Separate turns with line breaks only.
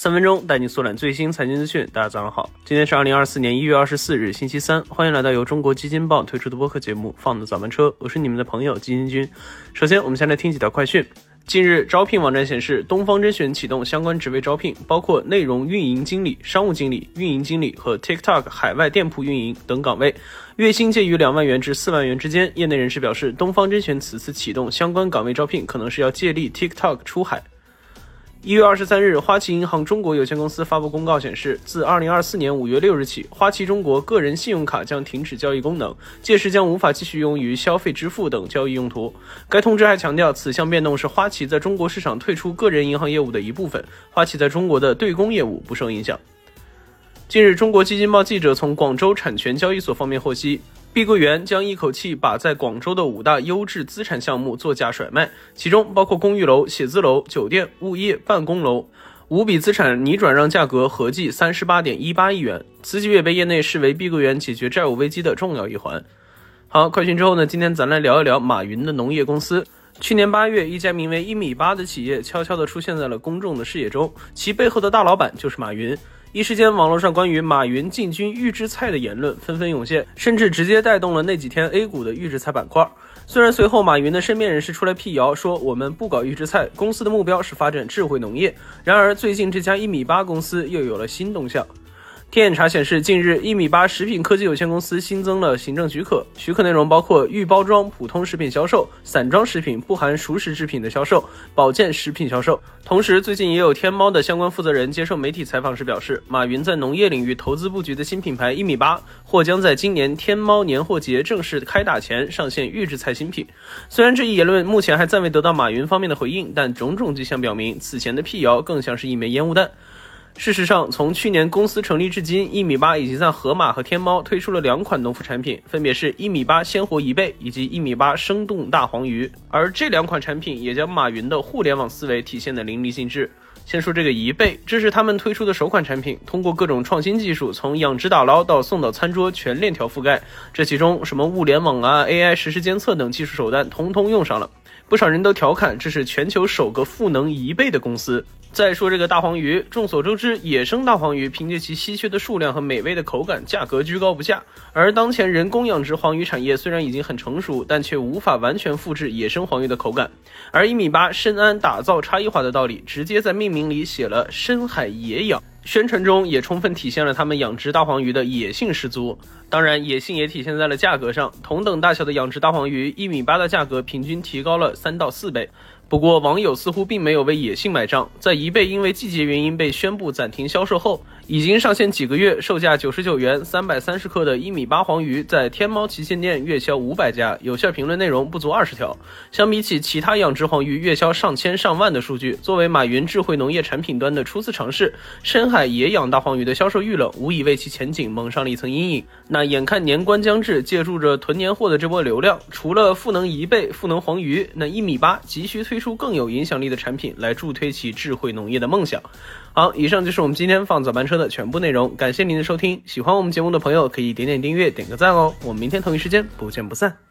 三分钟带你速览最新财经资讯。大家早上好，今天是二零二四年一月二十四日，星期三。欢迎来到由中国基金报推出的播客节目《放的早班车》，我是你们的朋友基金君。首先，我们先来听几条快讯。近日，招聘网站显示，东方甄选启动相关职位招聘，包括内容运营经理、商务经理、运营经理和 TikTok 海外店铺运营等岗位，月薪介于两万元至四万元之间。业内人士表示，东方甄选此次启动相关岗位招聘，可能是要借力 TikTok 出海。一月二十三日，花旗银行中国有限公司发布公告显示，自二零二四年五月六日起，花旗中国个人信用卡将停止交易功能，届时将无法继续用于消费支付等交易用途。该通知还强调，此项变动是花旗在中国市场退出个人银行业务的一部分，花旗在中国的对公业务不受影响。近日，中国基金报记者从广州产权交易所方面获悉。碧桂园将一口气把在广州的五大优质资产项目作价甩卖，其中包括公寓楼、写字楼、酒店、物业、办公楼，五笔资产拟转让价格合计三十八点一八亿元。此举也被业内视为碧桂园解决债务危机的重要一环。好，快讯之后呢？今天咱来聊一聊马云的农业公司。去年八月，一家名为一米八的企业悄悄地出现在了公众的视野中，其背后的大老板就是马云。一时间，网络上关于马云进军预制菜的言论纷纷涌现，甚至直接带动了那几天 A 股的预制菜板块。虽然随后马云的身边人士出来辟谣，说我们不搞预制菜，公司的目标是发展智慧农业。然而，最近这家一米八公司又有了新动向。天眼查显示，近日一米八食品科技有限公司新增了行政许可，许可内容包括预包装普通食品销售、散装食品不含熟食制品的销售、保健食品销售。同时，最近也有天猫的相关负责人接受媒体采访时表示，马云在农业领域投资布局的新品牌一米八，或将在今年天猫年货节正式开打前上线预制菜新品。虽然这一言论目前还暂未得到马云方面的回应，但种种迹象表明，此前的辟谣更像是一枚烟雾弹。事实上，从去年公司成立至今，一米八已经在盒马和天猫推出了两款农副产品，分别是一米八鲜活贻贝以及一米八生动大黄鱼。而这两款产品也将马云的互联网思维体现得淋漓尽致。先说这个贻贝，这是他们推出的首款产品，通过各种创新技术，从养殖打捞到送到餐桌，全链条覆盖。这其中什么物联网啊、AI 实时监测等技术手段，通通用上了。不少人都调侃，这是全球首个赋能贻贝的公司。再说这个大黄鱼，众所周知，野生大黄鱼凭借其稀缺的数量和美味的口感，价格居高不下。而当前人工养殖黄鱼产业虽然已经很成熟，但却无法完全复制野生黄鱼的口感。而一米八深谙打造差异化的道理，直接在命名里写了“深海野养”。宣传中也充分体现了他们养殖大黄鱼的野性十足，当然野性也体现在了价格上。同等大小的养殖大黄鱼，一米八的价格平均提高了三到四倍。不过网友似乎并没有为野性买账，在一倍因为季节原因被宣布暂停销售后。已经上线几个月，售价九十九元，三百三十克的一米八黄鱼，在天猫旗舰店月销五百家，有效评论内容不足二十条。相比起其他养殖黄鱼月销上千上万的数据，作为马云智慧农业产品端的初次尝试，深海野养大黄鱼的销售遇冷，无疑为其前景蒙上了一层阴影。那眼看年关将至，借助着囤年货的这波流量，除了赋能贻贝、赋能黄鱼，那一米八急需推出更有影响力的产品来助推其智慧农业的梦想。好，以上就是我们今天放早班车的全部内容，感谢您的收听。喜欢我们节目的朋友可以点点订阅，点个赞哦。我们明天同一时间不见不散。